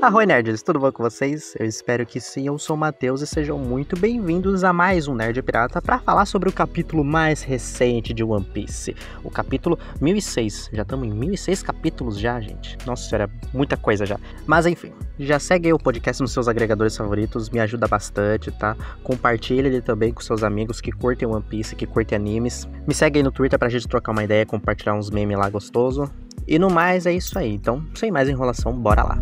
Arroi Nerds, tudo bom com vocês? Eu espero que sim, eu sou o Matheus e sejam muito bem-vindos a mais um Nerd Pirata para falar sobre o capítulo mais recente de One Piece, o capítulo 1006. Já estamos em 1006 capítulos já, gente. Nossa senhora, muita coisa já. Mas enfim, já segue o podcast nos seus agregadores favoritos, me ajuda bastante, tá? Compartilha ele também com seus amigos que curtem One Piece, que curtem animes. Me segue aí no Twitter pra gente trocar uma ideia, compartilhar uns memes lá gostoso. E no mais é isso aí. Então, sem mais enrolação, bora lá.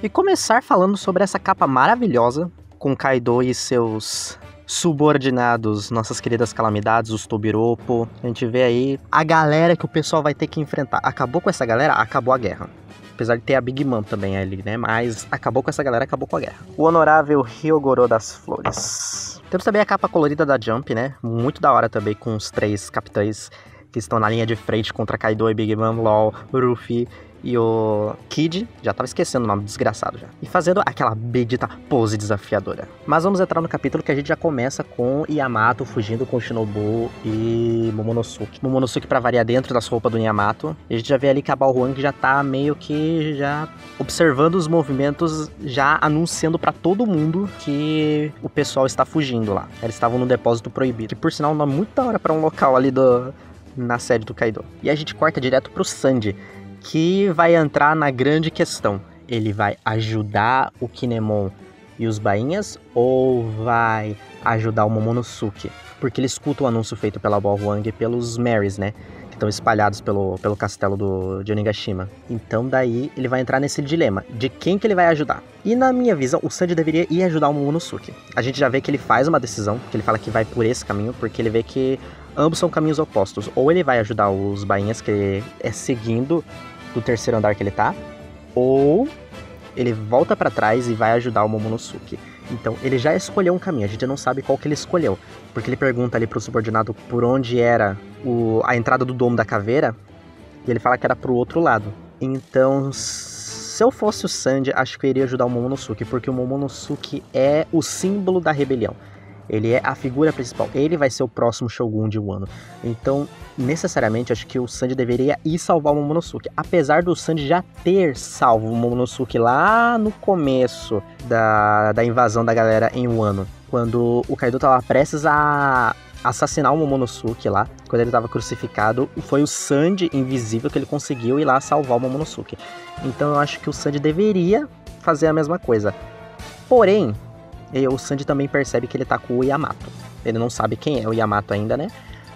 E começar falando sobre essa capa maravilhosa com Kaido e seus subordinados, nossas queridas calamidades, os Tobiropo. A gente vê aí a galera que o pessoal vai ter que enfrentar. Acabou com essa galera, acabou a guerra. Apesar de ter a Big Mom também ali, né? Mas acabou com essa galera, acabou com a guerra. O honorável Ryogoro das Flores. Temos também a capa colorida da Jump, né? Muito da hora também, com os três capitães que estão na linha de frente contra Kaido e Big Mom, LOL, Ruffy e o Kid, já tava esquecendo o nome desgraçado já, e fazendo aquela bendita pose desafiadora. Mas vamos entrar no capítulo que a gente já começa com Yamato fugindo com Shinobu e Momonosuke. Momonosuke para variar dentro das roupas do Yamato. E a gente já vê ali que a Balrog já tá meio que já observando os movimentos, já anunciando para todo mundo que o pessoal está fugindo lá. Eles estavam no depósito proibido, que por sinal é muito da hora para um local ali do na sede do Kaido. E a gente corta direto pro Sandy, que vai entrar na grande questão. Ele vai ajudar o Kinemon e os bainhas ou vai ajudar o Momonosuke? Porque ele escuta o anúncio feito pela Balrog e pelos Marys, né? Que estão espalhados pelo, pelo castelo do, de Onigashima. Então daí ele vai entrar nesse dilema de quem que ele vai ajudar. E na minha visão, o Sanji deveria ir ajudar o Momonosuke. A gente já vê que ele faz uma decisão, que ele fala que vai por esse caminho, porque ele vê que ambos são caminhos opostos. Ou ele vai ajudar os bainhas, que é seguindo do terceiro andar que ele tá, ou ele volta para trás e vai ajudar o Momonosuke. Então, ele já escolheu um caminho, a gente não sabe qual que ele escolheu, porque ele pergunta ali pro subordinado por onde era o, a entrada do domo da caveira, e ele fala que era pro outro lado. Então, se eu fosse o Sandy, acho que eu iria ajudar o Momonosuke, porque o Momonosuke é o símbolo da rebelião. Ele é a figura principal. Ele vai ser o próximo Shogun de Wano. Então, necessariamente, acho que o Sanji deveria ir salvar o Momonosuke. Apesar do Sanji já ter salvo o Momonosuke lá no começo da, da invasão da galera em Wano. Quando o Kaido tava prestes a assassinar o Momonosuke lá, quando ele estava crucificado, foi o Sanji invisível que ele conseguiu ir lá salvar o Momonosuke. Então eu acho que o Sanji deveria fazer a mesma coisa. Porém, e o Sanji também percebe que ele tá com o Yamato. Ele não sabe quem é o Yamato ainda, né?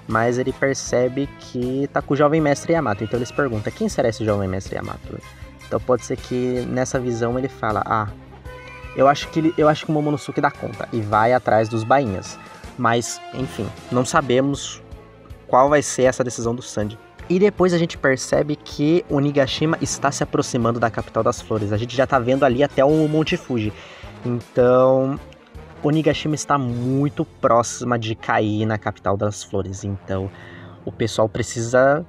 Mas ele percebe que tá com o jovem mestre Yamato. Então ele se pergunta: quem será esse jovem mestre Yamato? Então pode ser que nessa visão ele fala: ah, eu acho que ele, eu acho que o Momonosuke dá conta e vai atrás dos bainhas. Mas, enfim, não sabemos qual vai ser essa decisão do Sanji. E depois a gente percebe que o Nigashima está se aproximando da capital das flores. A gente já tá vendo ali até o Monte Fuji. Então, Onigashima está muito próxima de cair na capital das flores. Então, o pessoal precisa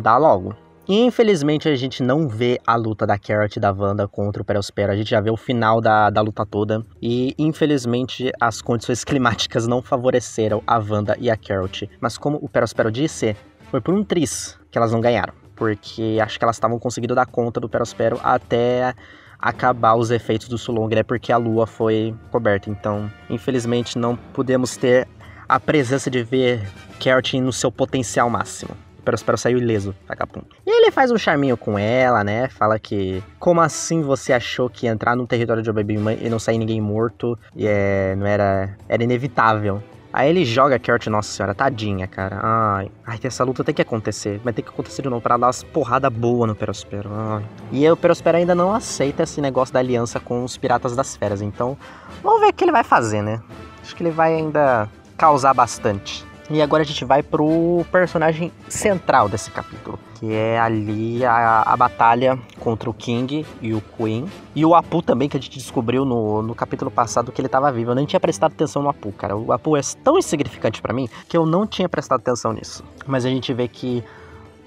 dar logo. E, infelizmente, a gente não vê a luta da Carrot e da Wanda contra o Perospero. A gente já vê o final da, da luta toda. E, infelizmente, as condições climáticas não favoreceram a Wanda e a Carrot. Mas, como o Perospero disse, foi por um tris que elas não ganharam. Porque acho que elas estavam conseguindo dar conta do Perospero até acabar os efeitos do Sulong, é porque a lua foi coberta. Então, infelizmente, não podemos ter a presença de ver Carrot no seu potencial máximo. Espero saiu ileso, vagabundo. E ele faz um charminho com ela, né? Fala que, como assim você achou que entrar no território de Baby e não sair ninguém morto e é, não era, era inevitável? Aí ele joga a Carrot, nossa senhora, tadinha, cara. Ai, ai, essa luta tem que acontecer. Vai ter que acontecer de novo pra dar umas porrada boa no Perospero. Ai. E o Perospero ainda não aceita esse negócio da aliança com os Piratas das Feras. Então, vamos ver o que ele vai fazer, né? Acho que ele vai ainda causar bastante. E agora a gente vai pro personagem central desse capítulo, que é ali a, a batalha contra o King e o Queen. E o Apu também, que a gente descobriu no, no capítulo passado que ele tava vivo. Eu nem tinha prestado atenção no Apu, cara. O Apu é tão insignificante para mim que eu não tinha prestado atenção nisso. Mas a gente vê que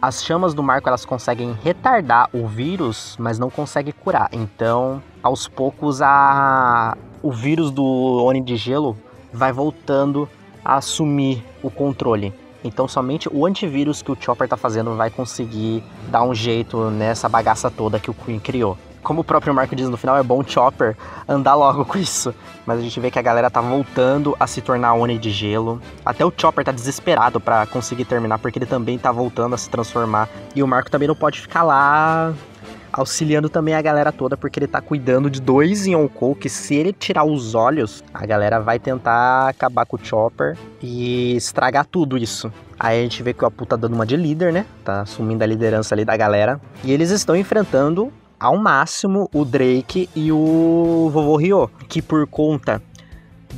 as chamas do Marco elas conseguem retardar o vírus, mas não conseguem curar. Então, aos poucos, a... o vírus do Oni de Gelo vai voltando a assumir o controle. Então somente o antivírus que o Chopper tá fazendo vai conseguir dar um jeito nessa bagaça toda que o Queen criou. Como o próprio Marco diz no final, é bom Chopper andar logo com isso. Mas a gente vê que a galera tá voltando a se tornar Oni de gelo. Até o Chopper tá desesperado para conseguir terminar, porque ele também tá voltando a se transformar. E o Marco também não pode ficar lá auxiliando também a galera toda, porque ele tá cuidando de dois Yonkou, que se ele tirar os olhos, a galera vai tentar acabar com o Chopper e estragar tudo isso. Aí a gente vê que o Apu tá dando uma de líder, né? Tá assumindo a liderança ali da galera. E eles estão enfrentando ao máximo o Drake e o Vovô Ryo, que por conta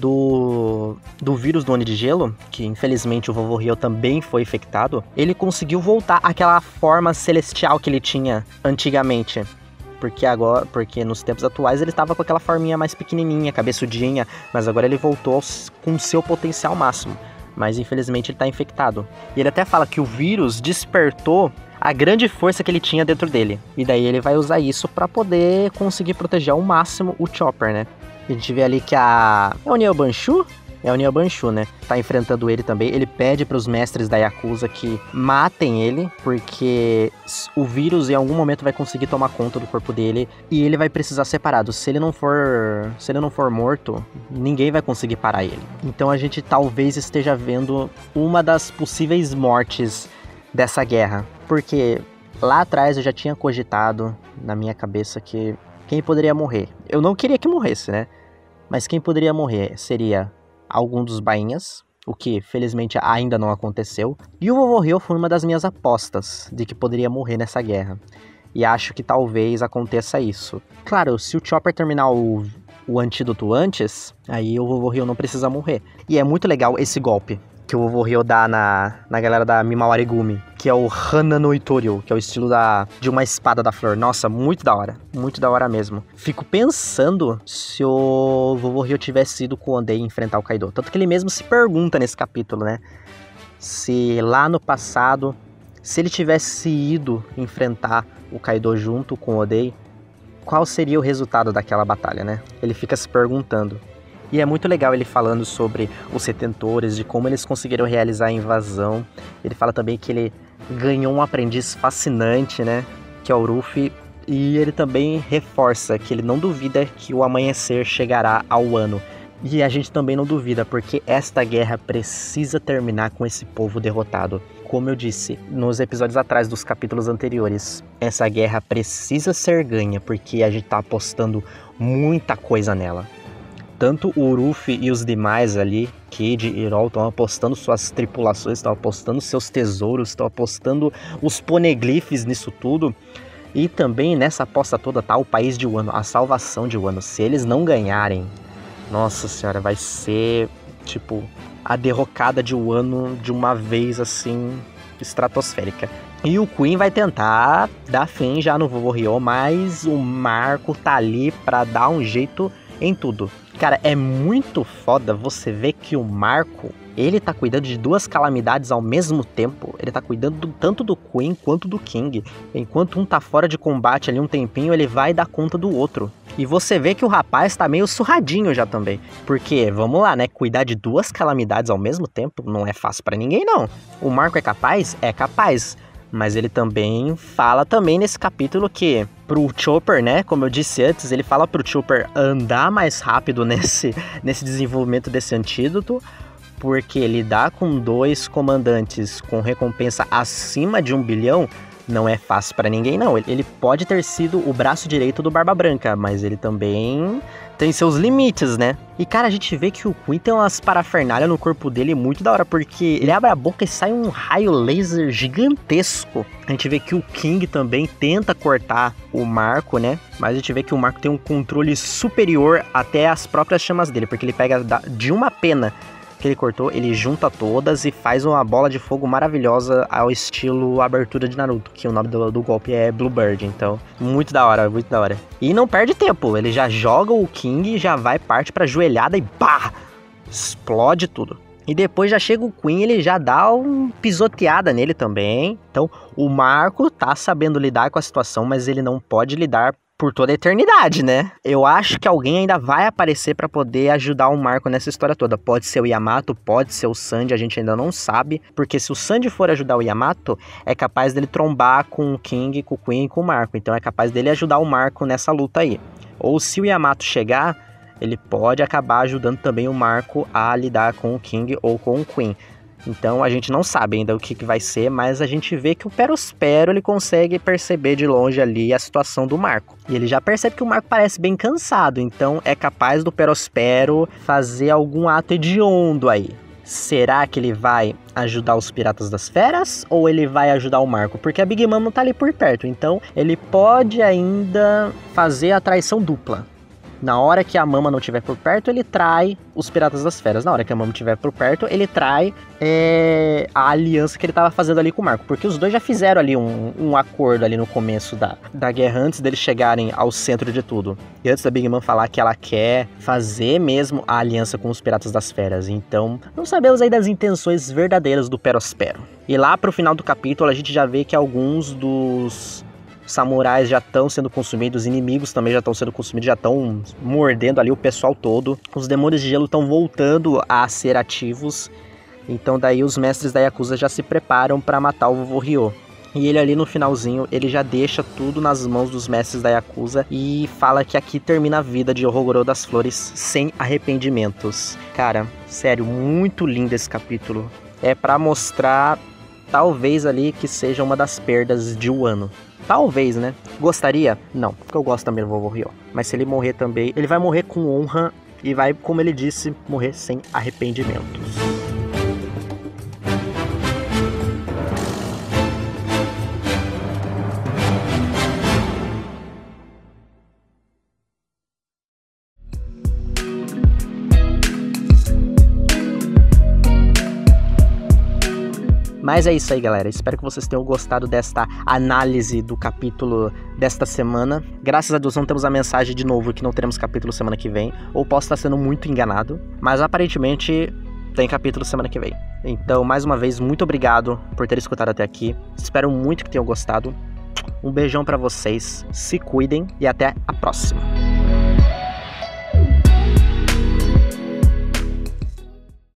do, do vírus do Oni de Gelo, que infelizmente o vovô Rio também foi infectado, ele conseguiu voltar àquela forma celestial que ele tinha antigamente. Porque agora, porque nos tempos atuais ele estava com aquela forminha mais pequenininha, cabeçudinha, mas agora ele voltou com seu potencial máximo. Mas infelizmente ele está infectado. E ele até fala que o vírus despertou a grande força que ele tinha dentro dele. E daí ele vai usar isso para poder conseguir proteger ao máximo o Chopper, né? A gente vê ali que a. É o Neo Banshu? É o Neo Banshu, né? Tá enfrentando ele também. Ele pede para os mestres da Yakuza que matem ele, porque o vírus em algum momento vai conseguir tomar conta do corpo dele e ele vai precisar separado. Se ele não for, se ele não for morto, ninguém vai conseguir parar ele. Então a gente talvez esteja vendo uma das possíveis mortes dessa guerra, porque lá atrás eu já tinha cogitado na minha cabeça que quem poderia morrer. Eu não queria que morresse, né? Mas quem poderia morrer seria algum dos bainhas, o que felizmente ainda não aconteceu. E o vovô Rio foi uma das minhas apostas de que poderia morrer nessa guerra. E acho que talvez aconteça isso. Claro, se o Chopper terminar o, o antídoto antes, aí o vovô Rio não precisa morrer. E é muito legal esse golpe que o vovô Ryo dá na, na galera da Mimawarigumi, que é o Hana no que é o estilo da, de uma espada da flor. Nossa, muito da hora. Muito da hora mesmo. Fico pensando se o vovô Ryo tivesse ido com o Ondei enfrentar o Kaido. Tanto que ele mesmo se pergunta nesse capítulo, né? Se lá no passado, se ele tivesse ido enfrentar o Kaido junto com o Odei, qual seria o resultado daquela batalha, né? Ele fica se perguntando. E é muito legal ele falando sobre os retentores, de como eles conseguiram realizar a invasão. Ele fala também que ele ganhou um aprendiz fascinante, né? Que é o Ruffy. E ele também reforça que ele não duvida que o amanhecer chegará ao ano. E a gente também não duvida, porque esta guerra precisa terminar com esse povo derrotado. Como eu disse nos episódios atrás dos capítulos anteriores, essa guerra precisa ser ganha, porque a gente tá apostando muita coisa nela tanto o Uruf e os demais ali, Kid e Irol, estão apostando suas tripulações, estão apostando seus tesouros, estão apostando os poneglyphs nisso tudo. E também nessa aposta toda tá o país de Wano, a salvação de Wano. Se eles não ganharem, nossa senhora, vai ser tipo a derrocada de Wano de uma vez assim estratosférica. E o Queen vai tentar dar fim já no Vovô Rio, mas o Marco tá ali para dar um jeito em tudo. Cara, é muito foda você ver que o Marco, ele tá cuidando de duas calamidades ao mesmo tempo. Ele tá cuidando do, tanto do Queen quanto do King. Enquanto um tá fora de combate ali um tempinho, ele vai dar conta do outro. E você vê que o rapaz tá meio surradinho já também. Porque, vamos lá, né? Cuidar de duas calamidades ao mesmo tempo não é fácil para ninguém, não. O Marco é capaz? É capaz. Mas ele também fala também nesse capítulo que pro Chopper, né, como eu disse antes, ele fala pro Chopper andar mais rápido nesse, nesse desenvolvimento desse antídoto, porque lidar com dois comandantes com recompensa acima de um bilhão não é fácil para ninguém, não. Ele pode ter sido o braço direito do Barba Branca, mas ele também tem seus limites, né? E cara, a gente vê que o Queen tem umas parafernálias no corpo dele muito da hora, porque ele abre a boca e sai um raio laser gigantesco. A gente vê que o King também tenta cortar o Marco, né? Mas a gente vê que o Marco tem um controle superior até as próprias chamas dele, porque ele pega de uma pena que ele cortou, ele junta todas e faz uma bola de fogo maravilhosa ao estilo abertura de Naruto, que o nome do, do golpe é Bluebird. Então, muito da hora, muito da hora. E não perde tempo, ele já joga o King, já vai, parte pra joelhada e pá! Explode tudo. E depois já chega o Queen, ele já dá uma pisoteada nele também. Então, o Marco tá sabendo lidar com a situação, mas ele não pode lidar por toda a eternidade, né? Eu acho que alguém ainda vai aparecer para poder ajudar o Marco nessa história toda. Pode ser o Yamato, pode ser o Sandy, a gente ainda não sabe, porque se o Sandy for ajudar o Yamato, é capaz dele trombar com o King, com o Queen e com o Marco. Então é capaz dele ajudar o Marco nessa luta aí. Ou se o Yamato chegar, ele pode acabar ajudando também o Marco a lidar com o King ou com o Queen. Então a gente não sabe ainda o que, que vai ser, mas a gente vê que o Perospero ele consegue perceber de longe ali a situação do Marco. E ele já percebe que o Marco parece bem cansado, então é capaz do Perospero fazer algum ato hediondo aí. Será que ele vai ajudar os Piratas das Feras ou ele vai ajudar o Marco? Porque a Big Mom não tá ali por perto, então ele pode ainda fazer a traição dupla. Na hora que a Mama não estiver por perto, ele trai os Piratas das Feras. Na hora que a Mama estiver por perto, ele trai é, a aliança que ele estava fazendo ali com o Marco. Porque os dois já fizeram ali um, um, acordo ali no começo da, da guerra, antes deles chegarem ao centro de tudo. E antes da Big Mom falar que ela quer fazer mesmo a aliança com os Piratas das Feras. Então, não sabemos aí das intenções verdadeiras do Perospero. E lá pro final do capítulo, a gente já vê que alguns dos samurais já estão sendo consumidos, inimigos também já estão sendo consumidos, já estão mordendo ali o pessoal todo. Os demônios de gelo estão voltando a ser ativos. Então daí os mestres da Yakuza já se preparam para matar o vovô Ryo. E ele ali no finalzinho, ele já deixa tudo nas mãos dos mestres da Yakuza e fala que aqui termina a vida de Ohogoro das Flores sem arrependimentos. Cara, sério, muito lindo esse capítulo. É para mostrar talvez ali que seja uma das perdas de um ano. Talvez, né? Gostaria? Não, porque eu gosto também do vovô Rio. Mas se ele morrer também, ele vai morrer com honra e vai, como ele disse, morrer sem arrependimentos. Mas é isso aí, galera. Espero que vocês tenham gostado desta análise do capítulo desta semana. Graças a Deus não temos a mensagem de novo que não teremos capítulo semana que vem. Ou posso estar sendo muito enganado. Mas aparentemente tem capítulo semana que vem. Então, mais uma vez, muito obrigado por ter escutado até aqui. Espero muito que tenham gostado. Um beijão para vocês. Se cuidem e até a próxima.